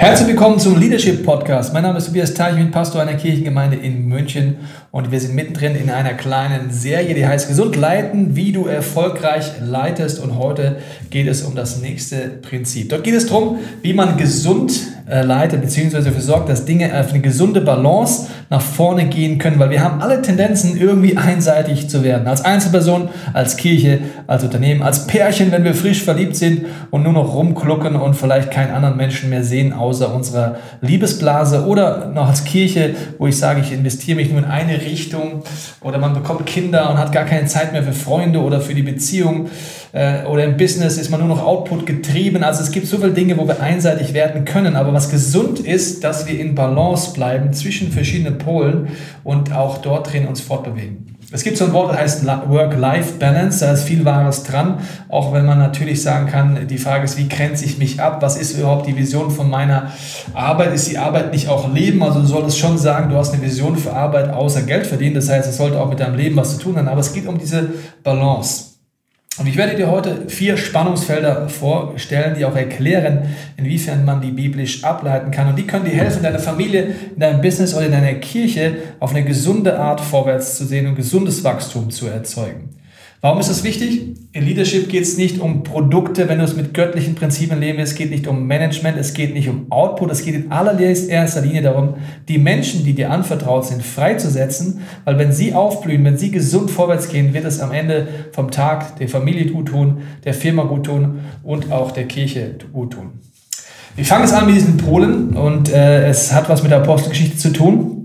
Herzlich willkommen zum Leadership Podcast. Mein Name ist Tobias Teich, ich bin Pastor einer Kirchengemeinde in München und wir sind mittendrin in einer kleinen Serie, die heißt Gesund leiten, wie du erfolgreich leitest und heute geht es um das nächste Prinzip. Dort geht es darum, wie man gesund äh, leitet bzw. dafür sorgt, dass Dinge auf eine gesunde Balance nach vorne gehen können, weil wir haben alle Tendenzen irgendwie einseitig zu werden. Als Einzelperson, als Kirche, als Unternehmen, als Pärchen, wenn wir frisch verliebt sind und nur noch rumklucken und vielleicht keinen anderen Menschen mehr sehen, außer unserer Liebesblase oder noch als Kirche, wo ich sage, ich investiere mich nur in eine Richtung oder man bekommt Kinder und hat gar keine Zeit mehr für Freunde oder für die Beziehung äh, oder im Business ist man nur noch Output getrieben. Also es gibt so viele Dinge, wo wir einseitig werden können, aber was gesund ist, dass wir in Balance bleiben zwischen verschiedenen Polen und auch dort drin uns fortbewegen. Es gibt so ein Wort, das heißt Work-Life-Balance, da ist viel Wahres dran, auch wenn man natürlich sagen kann, die Frage ist, wie grenze ich mich ab, was ist überhaupt die Vision von meiner Arbeit, ist die Arbeit nicht auch Leben, also du solltest schon sagen, du hast eine Vision für Arbeit außer Geld verdienen, das heißt, es sollte auch mit deinem Leben was zu tun haben, aber es geht um diese Balance. Und ich werde dir heute vier Spannungsfelder vorstellen, die auch erklären, inwiefern man die biblisch ableiten kann. Und die können dir helfen, deine Familie, in deinem Business oder in deiner Kirche auf eine gesunde Art vorwärts zu sehen und gesundes Wachstum zu erzeugen. Warum ist das wichtig? In Leadership geht es nicht um Produkte, wenn du es mit göttlichen Prinzipien leben willst. Es geht nicht um Management, es geht nicht um Output, es geht in allererster Linie darum, die Menschen, die dir anvertraut sind, freizusetzen, weil wenn sie aufblühen, wenn sie gesund vorwärts gehen, wird es am Ende vom Tag der Familie gut tun, der Firma gut tun und auch der Kirche gut tun. Wir fangen es an mit diesen Polen und äh, es hat was mit der Apostelgeschichte zu tun.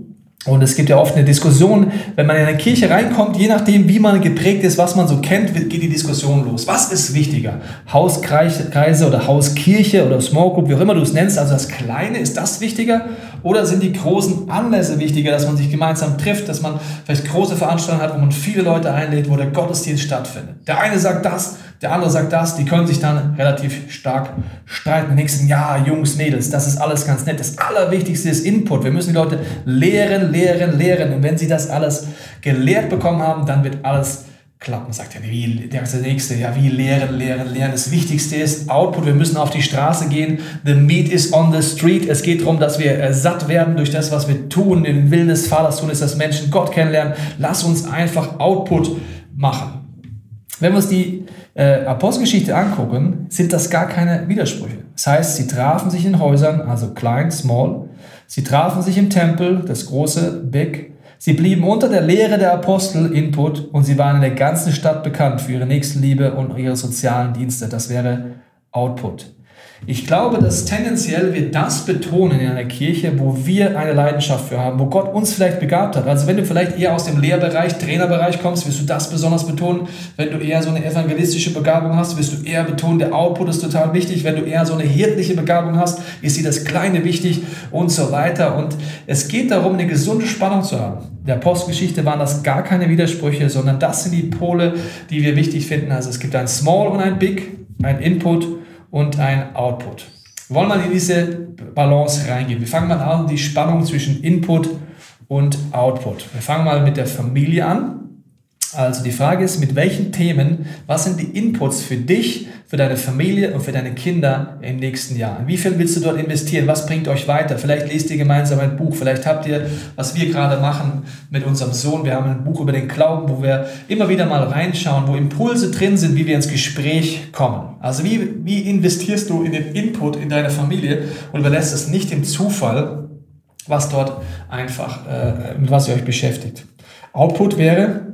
Und es gibt ja oft eine Diskussion, wenn man in eine Kirche reinkommt, je nachdem, wie man geprägt ist, was man so kennt, geht die Diskussion los. Was ist wichtiger? Hauskreise oder Hauskirche oder Small Group, wie auch immer du es nennst, also das Kleine, ist das wichtiger? Oder sind die großen Anlässe wichtiger, dass man sich gemeinsam trifft, dass man vielleicht große Veranstaltungen hat, wo man viele Leute einlädt, wo der Gottesdienst stattfindet? Der eine sagt das, der andere sagt das, die können sich dann relativ stark streiten. Im nächsten Jahr, Jungs, Mädels, das ist alles ganz nett. Das Allerwichtigste ist Input. Wir müssen die Leute lehren, lehren, lehren. Und wenn sie das alles gelehrt bekommen haben, dann wird alles klappen. Sagt ja, wie, der nächste, ja, wie lehren, lehren, lehren. Das Wichtigste ist Output. Wir müssen auf die Straße gehen. The meat is on the street. Es geht darum, dass wir äh, satt werden durch das, was wir tun. Den Willen des Vaters tun ist, dass Menschen Gott kennenlernen. Lass uns einfach Output machen. Wenn wir uns die äh, Apostelgeschichte angucken, sind das gar keine Widersprüche. Das heißt, sie trafen sich in Häusern, also klein, small. Sie trafen sich im Tempel, das große, big. Sie blieben unter der Lehre der Apostel, Input, und sie waren in der ganzen Stadt bekannt für ihre Nächstenliebe und ihre sozialen Dienste. Das wäre Output. Ich glaube, dass tendenziell wir das betonen in einer Kirche, wo wir eine Leidenschaft für haben, wo Gott uns vielleicht begabt hat. Also wenn du vielleicht eher aus dem Lehrbereich, Trainerbereich kommst, wirst du das besonders betonen. Wenn du eher so eine evangelistische Begabung hast, wirst du eher betonen, der Output ist total wichtig. Wenn du eher so eine hirtliche Begabung hast, ist dir das Kleine wichtig und so weiter. Und es geht darum, eine gesunde Spannung zu haben. In der Postgeschichte waren das gar keine Widersprüche, sondern das sind die Pole, die wir wichtig finden. Also es gibt ein Small und ein Big, ein Input und ein Output. Wir wollen mal in diese Balance reingehen. Wir fangen mal an, die Spannung zwischen Input und Output. Wir fangen mal mit der Familie an. Also die Frage ist, mit welchen Themen, was sind die Inputs für dich, für deine Familie und für deine Kinder im nächsten Jahr? Wie viel willst du dort investieren? Was bringt euch weiter? Vielleicht lest ihr gemeinsam ein Buch. Vielleicht habt ihr, was wir gerade machen mit unserem Sohn, wir haben ein Buch über den Glauben, wo wir immer wieder mal reinschauen, wo Impulse drin sind, wie wir ins Gespräch kommen. Also wie, wie investierst du in den Input in deine Familie und überlässt es nicht dem Zufall, was dort einfach, äh, mit was ihr euch beschäftigt. Output wäre,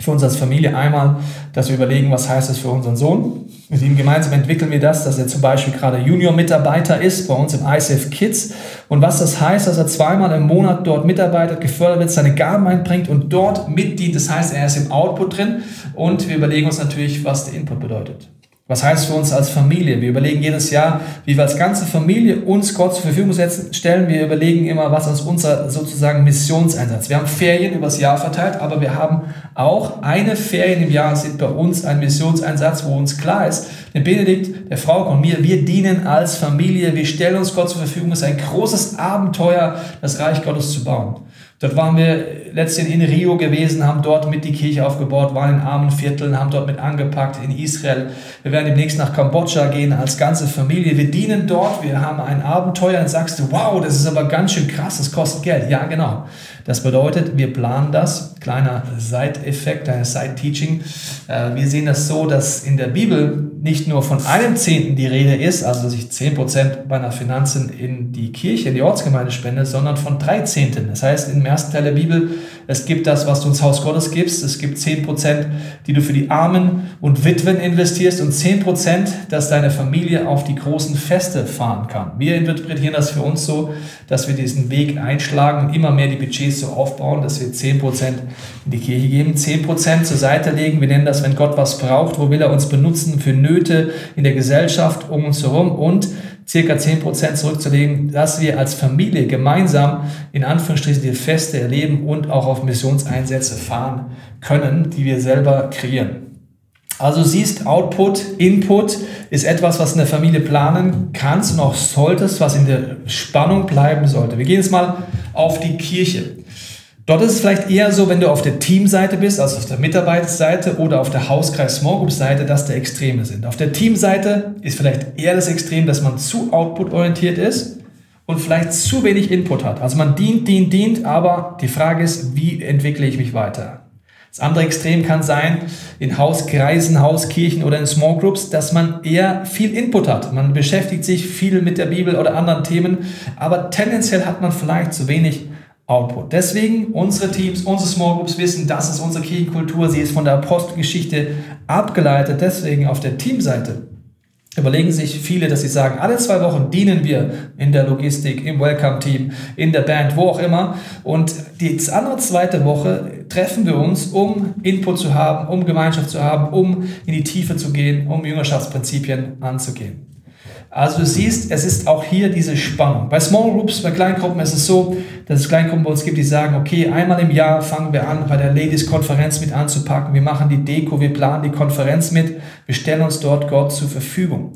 für uns als Familie einmal, dass wir überlegen, was heißt das für unseren Sohn. Mit ihm gemeinsam entwickeln wir das, dass er zum Beispiel gerade Junior-Mitarbeiter ist bei uns im ICF Kids und was das heißt, dass er zweimal im Monat dort mitarbeitet, gefördert wird, seine Gaben einbringt und dort mitdient. Das heißt, er ist im Output drin und wir überlegen uns natürlich, was der Input bedeutet. Was heißt für uns als Familie? Wir überlegen jedes Jahr, wie wir als ganze Familie uns Gott zur Verfügung stellen. Wir überlegen immer, was ist unser sozusagen Missionseinsatz. Wir haben Ferien übers Jahr verteilt, aber wir haben auch eine Ferien im Jahr sind bei uns ein Missionseinsatz, wo uns klar ist, Dem Benedikt, der Frau und mir, wir dienen als Familie, wir stellen uns Gott zur Verfügung. Es ist ein großes Abenteuer, das Reich Gottes zu bauen. Dort waren wir letztens in Rio gewesen, haben dort mit die Kirche aufgebaut, waren in armen Vierteln, haben dort mit angepackt in Israel. Wir werden demnächst nach Kambodscha gehen als ganze Familie. Wir dienen dort, wir haben ein Abenteuer. Dann sagst du, wow, das ist aber ganz schön krass, das kostet Geld. Ja, genau. Das bedeutet, wir planen das. Kleiner Side-Effekt, ein Side-Teaching. Äh, wir sehen das so, dass in der Bibel nicht nur von einem Zehnten die Rede ist, also dass ich 10% meiner Finanzen in die Kirche, in die Ortsgemeinde spende, sondern von drei Zehnten. Das heißt, im ersten Teil der Bibel, es gibt das, was du ins Haus Gottes gibst. Es gibt 10%, die du für die Armen und Witwen investierst und 10%, dass deine Familie auf die großen Feste fahren kann. Wir interpretieren das für uns so, dass wir diesen Weg einschlagen und immer mehr die Budgets so aufbauen, dass wir 10% in die Kirche geben, 10% zur Seite legen. Wir nennen das, wenn Gott was braucht, wo will er uns benutzen für Nöte in der Gesellschaft um uns herum und circa 10% zurückzulegen, dass wir als Familie gemeinsam in Anführungsstrichen die Feste erleben und auch auf Missionseinsätze fahren können, die wir selber kreieren. Also siehst, Output, Input ist etwas, was in der Familie planen kannst und auch solltest, was in der Spannung bleiben sollte. Wir gehen jetzt mal auf die Kirche. Dort ist es vielleicht eher so, wenn du auf der Teamseite bist, also auf der Mitarbeiterseite oder auf der Hauskreis Small Group Seite, dass da Extreme sind. Auf der Teamseite ist vielleicht eher das Extrem, dass man zu output-orientiert ist und vielleicht zu wenig Input hat. Also man dient, dient, dient, aber die Frage ist, wie entwickle ich mich weiter? Das andere Extrem kann sein, in Hauskreisen, Hauskirchen oder in Small Groups, dass man eher viel Input hat. Man beschäftigt sich viel mit der Bibel oder anderen Themen, aber tendenziell hat man vielleicht zu wenig Output. Deswegen unsere Teams, unsere Small Groups wissen, das ist unsere Kirchenkultur, sie ist von der Apostelgeschichte abgeleitet. Deswegen auf der Teamseite überlegen sich viele, dass sie sagen, alle zwei Wochen dienen wir in der Logistik, im Welcome-Team, in der Band, wo auch immer. Und die andere zweite Woche treffen wir uns, um Input zu haben, um Gemeinschaft zu haben, um in die Tiefe zu gehen, um Jüngerschaftsprinzipien anzugehen. Also du siehst, es ist auch hier diese Spannung. Bei Small Groups, bei Kleingruppen ist es so, dass es Kleingruppen bei uns gibt, die sagen, okay, einmal im Jahr fangen wir an, bei der Ladies-Konferenz mit anzupacken. Wir machen die Deko, wir planen die Konferenz mit, wir stellen uns dort Gott zur Verfügung.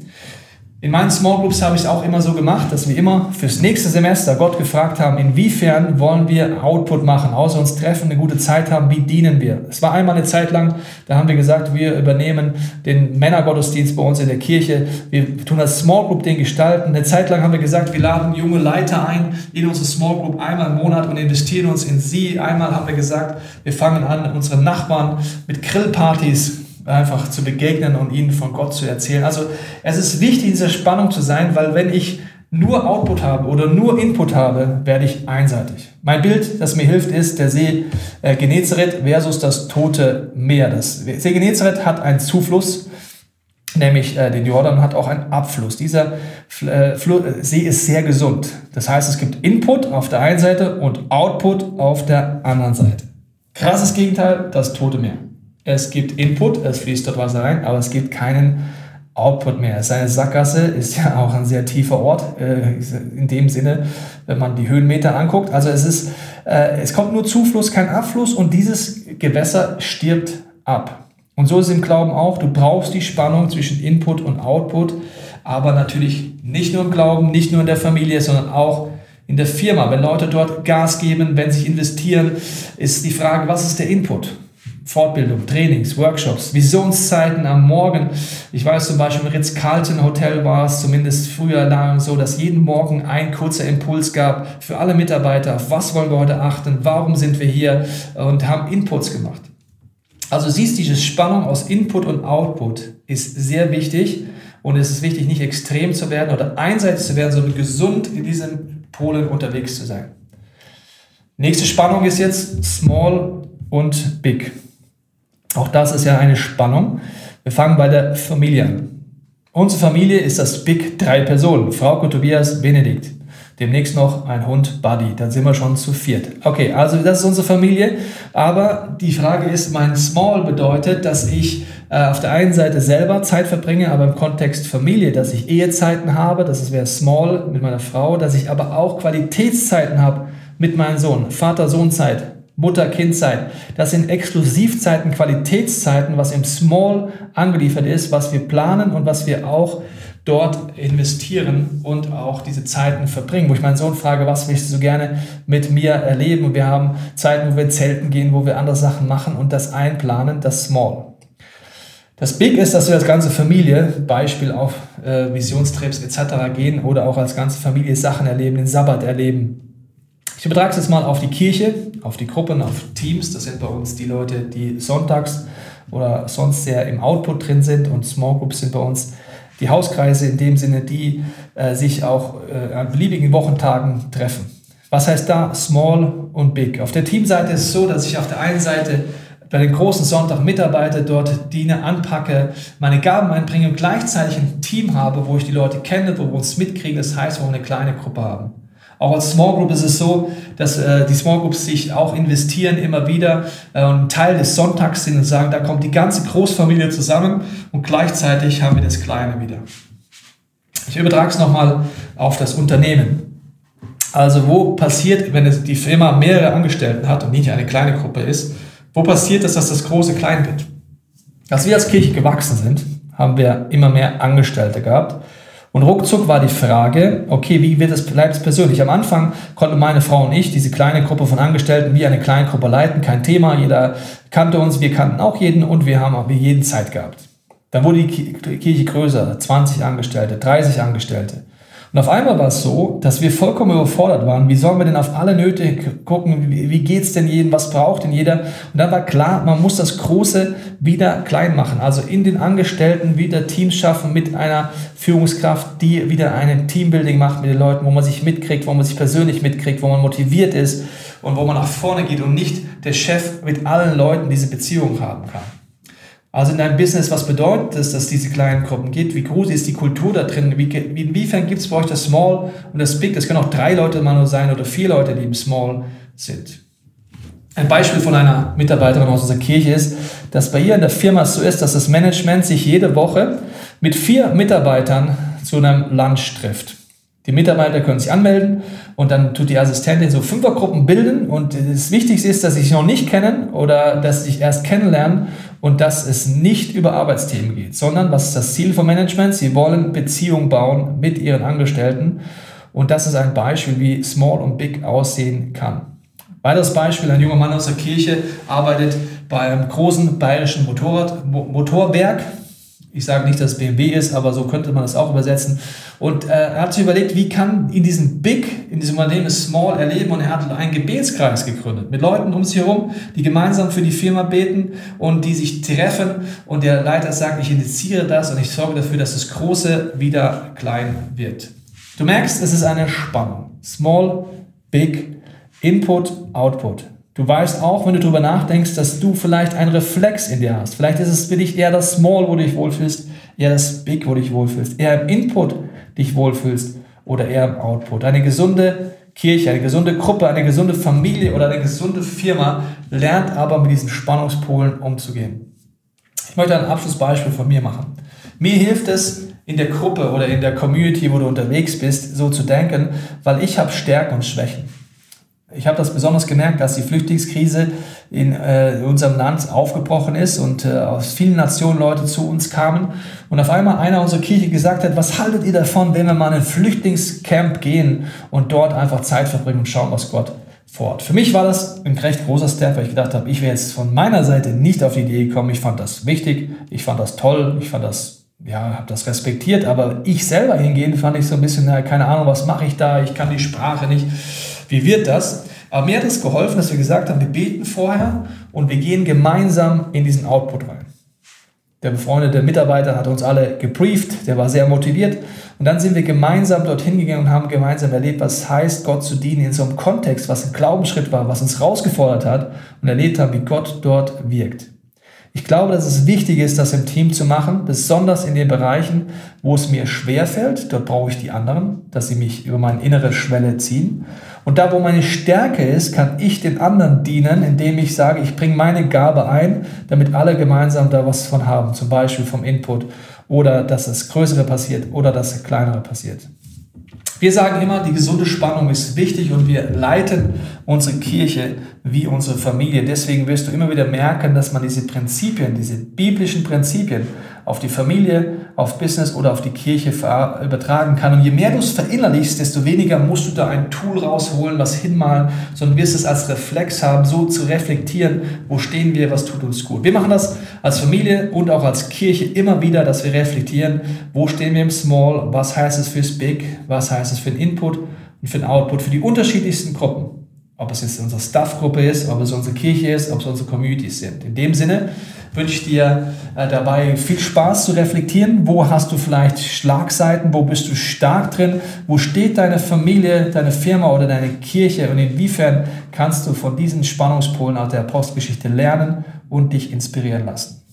In meinen Small Groups habe ich es auch immer so gemacht, dass wir immer fürs nächste Semester Gott gefragt haben, inwiefern wollen wir Output machen, außer uns treffen, eine gute Zeit haben, wie dienen wir. Es war einmal eine Zeit lang, da haben wir gesagt, wir übernehmen den Männergottesdienst bei uns in der Kirche, wir tun das Small Group Ding gestalten. Eine Zeit lang haben wir gesagt, wir laden junge Leiter ein in unsere Small Group einmal im Monat und investieren uns in sie. Einmal haben wir gesagt, wir fangen an, unsere Nachbarn mit Grillpartys einfach zu begegnen und ihnen von Gott zu erzählen. Also es ist wichtig, in dieser Spannung zu sein, weil wenn ich nur Output habe oder nur Input habe, werde ich einseitig. Mein Bild, das mir hilft, ist der See äh, Genezareth versus das Tote Meer. Das See Genezareth hat einen Zufluss, nämlich äh, den Jordan hat auch einen Abfluss. Dieser äh, See ist sehr gesund. Das heißt, es gibt Input auf der einen Seite und Output auf der anderen Seite. Krasses Gegenteil, das Tote Meer. Es gibt Input, es fließt dort Wasser rein, aber es gibt keinen Output mehr. Seine Sackgasse ist ja auch ein sehr tiefer Ort, äh, in dem Sinne, wenn man die Höhenmeter anguckt. Also es ist, äh, es kommt nur Zufluss, kein Abfluss und dieses Gewässer stirbt ab. Und so ist im Glauben auch. Du brauchst die Spannung zwischen Input und Output, aber natürlich nicht nur im Glauben, nicht nur in der Familie, sondern auch in der Firma. Wenn Leute dort Gas geben, wenn sie investieren, ist die Frage, was ist der Input? Fortbildung, Trainings, Workshops, Visionszeiten am Morgen. Ich weiß zum Beispiel im Ritz-Carlton Hotel war es zumindest früher lang so, dass jeden Morgen ein kurzer Impuls gab für alle Mitarbeiter. Auf was wollen wir heute achten? Warum sind wir hier? Und haben Inputs gemacht. Also siehst, diese Spannung aus Input und Output ist sehr wichtig. Und es ist wichtig, nicht extrem zu werden oder einseitig zu werden, sondern gesund in diesen Polen unterwegs zu sein. Nächste Spannung ist jetzt Small und Big. Auch das ist ja eine Spannung. Wir fangen bei der Familie an. Unsere Familie ist das Big Drei Personen. Frau Tobias, Benedikt. Demnächst noch ein Hund, Buddy. Dann sind wir schon zu viert. Okay, also das ist unsere Familie. Aber die Frage ist, mein Small bedeutet, dass ich äh, auf der einen Seite selber Zeit verbringe, aber im Kontext Familie, dass ich Ehezeiten habe, das wäre Small mit meiner Frau, dass ich aber auch Qualitätszeiten habe mit meinem Sohn. Vater-Sohn-Zeit Mutter-Kind-Zeit. Das sind Exklusivzeiten, Qualitätszeiten, was im Small angeliefert ist, was wir planen und was wir auch dort investieren und auch diese Zeiten verbringen. Wo ich meinen Sohn frage, was willst du so gerne mit mir erleben? Und wir haben Zeiten, wo wir zelten gehen, wo wir andere Sachen machen und das einplanen, das Small. Das Big ist, dass wir als ganze Familie, Beispiel auf äh, Visionstrips etc. gehen oder auch als ganze Familie Sachen erleben, den Sabbat erleben. Ich übertrage es jetzt mal auf die Kirche, auf die Gruppen, auf Teams. Das sind bei uns die Leute, die sonntags oder sonst sehr im Output drin sind und Small Groups sind bei uns die Hauskreise in dem Sinne, die äh, sich auch äh, an beliebigen Wochentagen treffen. Was heißt da Small und Big? Auf der Teamseite ist es so, dass ich auf der einen Seite bei den großen Sonntag Mitarbeiter dort diene, anpacke, meine Gaben einbringe und gleichzeitig ein Team habe, wo ich die Leute kenne, wo wir uns mitkriegen, das heißt, wo wir eine kleine Gruppe haben. Auch als Small Group ist es so, dass äh, die Small Groups sich auch investieren immer wieder äh, und Teil des Sonntags sind und sagen, da kommt die ganze Großfamilie zusammen und gleichzeitig haben wir das Kleine wieder. Ich übertrage es nochmal auf das Unternehmen. Also wo passiert, wenn es die Firma mehrere Angestellten hat und nicht eine kleine Gruppe ist, wo passiert es, dass das Große klein wird? Als wir als Kirche gewachsen sind, haben wir immer mehr Angestellte gehabt und ruckzuck war die Frage, okay, wie wird es, bleibt es persönlich? Am Anfang konnten meine Frau und ich diese kleine Gruppe von Angestellten wie eine kleine Gruppe leiten, kein Thema, jeder kannte uns, wir kannten auch jeden und wir haben auch wie jeden Zeit gehabt. Dann wurde die Kirche größer, 20 Angestellte, 30 Angestellte. Und auf einmal war es so, dass wir vollkommen überfordert waren. Wie sollen wir denn auf alle Nöte gucken? Wie, geht's denn jedem? Was braucht denn jeder? Und dann war klar, man muss das Große wieder klein machen. Also in den Angestellten wieder Teams schaffen mit einer Führungskraft, die wieder ein Teambuilding macht mit den Leuten, wo man sich mitkriegt, wo man sich persönlich mitkriegt, wo man motiviert ist und wo man nach vorne geht und nicht der Chef mit allen Leuten diese Beziehung haben kann. Also in deinem Business, was bedeutet es, dass diese kleinen Gruppen gibt? Wie groß ist die Kultur da drin? Wie, inwiefern gibt es bei euch das Small und das Big? Das können auch drei Leute mal nur sein oder vier Leute, die im Small sind. Ein Beispiel von einer Mitarbeiterin aus unserer Kirche ist, dass bei ihr in der Firma es so ist, dass das Management sich jede Woche mit vier Mitarbeitern zu einem Lunch trifft. Die Mitarbeiter können sich anmelden und dann tut die Assistentin so Fünfergruppen bilden und das Wichtigste ist, dass sie sich noch nicht kennen oder dass sie sich erst kennenlernen und dass es nicht über Arbeitsthemen geht, sondern was ist das Ziel vom Management? Sie wollen Beziehungen bauen mit ihren Angestellten und das ist ein Beispiel, wie Small und Big aussehen kann. Weiteres Beispiel, ein junger Mann aus der Kirche arbeitet bei einem großen bayerischen Motorrad, Motorwerk ich sage nicht, dass es BMW ist, aber so könnte man das auch übersetzen. Und äh, er hat sich überlegt, wie kann in diesem Big, in diesem Unternehmen Small erleben und er hat einen Gebetskreis gegründet mit Leuten um sich herum, die gemeinsam für die Firma beten und die sich treffen und der Leiter sagt, ich initiiere das und ich sorge dafür, dass das Große wieder klein wird. Du merkst, es ist eine Spannung. Small, Big, Input, Output. Du weißt auch, wenn du darüber nachdenkst, dass du vielleicht einen Reflex in dir hast. Vielleicht ist es für dich eher das Small, wo du dich wohlfühlst, eher das Big, wo du dich wohlfühlst, eher im Input dich wohlfühlst oder eher im Output. Eine gesunde Kirche, eine gesunde Gruppe, eine gesunde Familie oder eine gesunde Firma lernt aber mit diesen Spannungspolen umzugehen. Ich möchte ein Abschlussbeispiel von mir machen. Mir hilft es, in der Gruppe oder in der Community, wo du unterwegs bist, so zu denken, weil ich habe Stärken und Schwächen. Ich habe das besonders gemerkt, dass die Flüchtlingskrise in äh, unserem Land aufgebrochen ist und äh, aus vielen Nationen Leute zu uns kamen. Und auf einmal einer unserer Kirche gesagt hat, was haltet ihr davon, wenn wir mal in ein Flüchtlingscamp gehen und dort einfach Zeit verbringen und schauen, was Gott fort. Für mich war das ein recht großer Step, weil ich gedacht habe, ich wäre jetzt von meiner Seite nicht auf die Idee gekommen. Ich fand das wichtig, ich fand das toll, ich fand das, ja, habe das respektiert, aber ich selber hingehen fand ich so ein bisschen, na, keine Ahnung, was mache ich da, ich kann die Sprache nicht. Wie wird das? Aber mir hat es geholfen, dass wir gesagt haben, wir beten vorher und wir gehen gemeinsam in diesen Output rein. Der befreundete Mitarbeiter hat uns alle gebrieft, der war sehr motiviert. Und dann sind wir gemeinsam dorthin gegangen und haben gemeinsam erlebt, was heißt, Gott zu dienen in so einem Kontext, was ein Glaubensschritt war, was uns herausgefordert hat und erlebt haben, wie Gott dort wirkt. Ich glaube, dass es wichtig ist, das im Team zu machen, besonders in den Bereichen, wo es mir schwer fällt. Dort brauche ich die anderen, dass sie mich über meine innere Schwelle ziehen. Und da, wo meine Stärke ist, kann ich den anderen dienen, indem ich sage, ich bringe meine Gabe ein, damit alle gemeinsam da was von haben. Zum Beispiel vom Input oder dass das Größere passiert oder dass das Kleinere passiert. Wir sagen immer, die gesunde Spannung ist wichtig und wir leiten unsere Kirche wie unsere Familie. Deswegen wirst du immer wieder merken, dass man diese Prinzipien, diese biblischen Prinzipien auf die Familie, auf Business oder auf die Kirche übertragen kann. Und je mehr du es verinnerlichst, desto weniger musst du da ein Tool rausholen, was hinmalen, sondern wirst es als Reflex haben, so zu reflektieren, wo stehen wir, was tut uns gut. Wir machen das als Familie und auch als Kirche immer wieder, dass wir reflektieren, wo stehen wir im Small, was heißt es fürs Big, was heißt es für den Input und für den Output, für die unterschiedlichsten Gruppen. Ob es jetzt unsere Staff-Gruppe ist, ob es unsere Kirche ist, ob es unsere Communities sind. In dem Sinne wünsche dir äh, dabei viel Spaß zu reflektieren. Wo hast du vielleicht Schlagseiten? Wo bist du stark drin? Wo steht deine Familie, deine Firma oder deine Kirche? Und inwiefern kannst du von diesen Spannungspolen aus der Postgeschichte lernen und dich inspirieren lassen?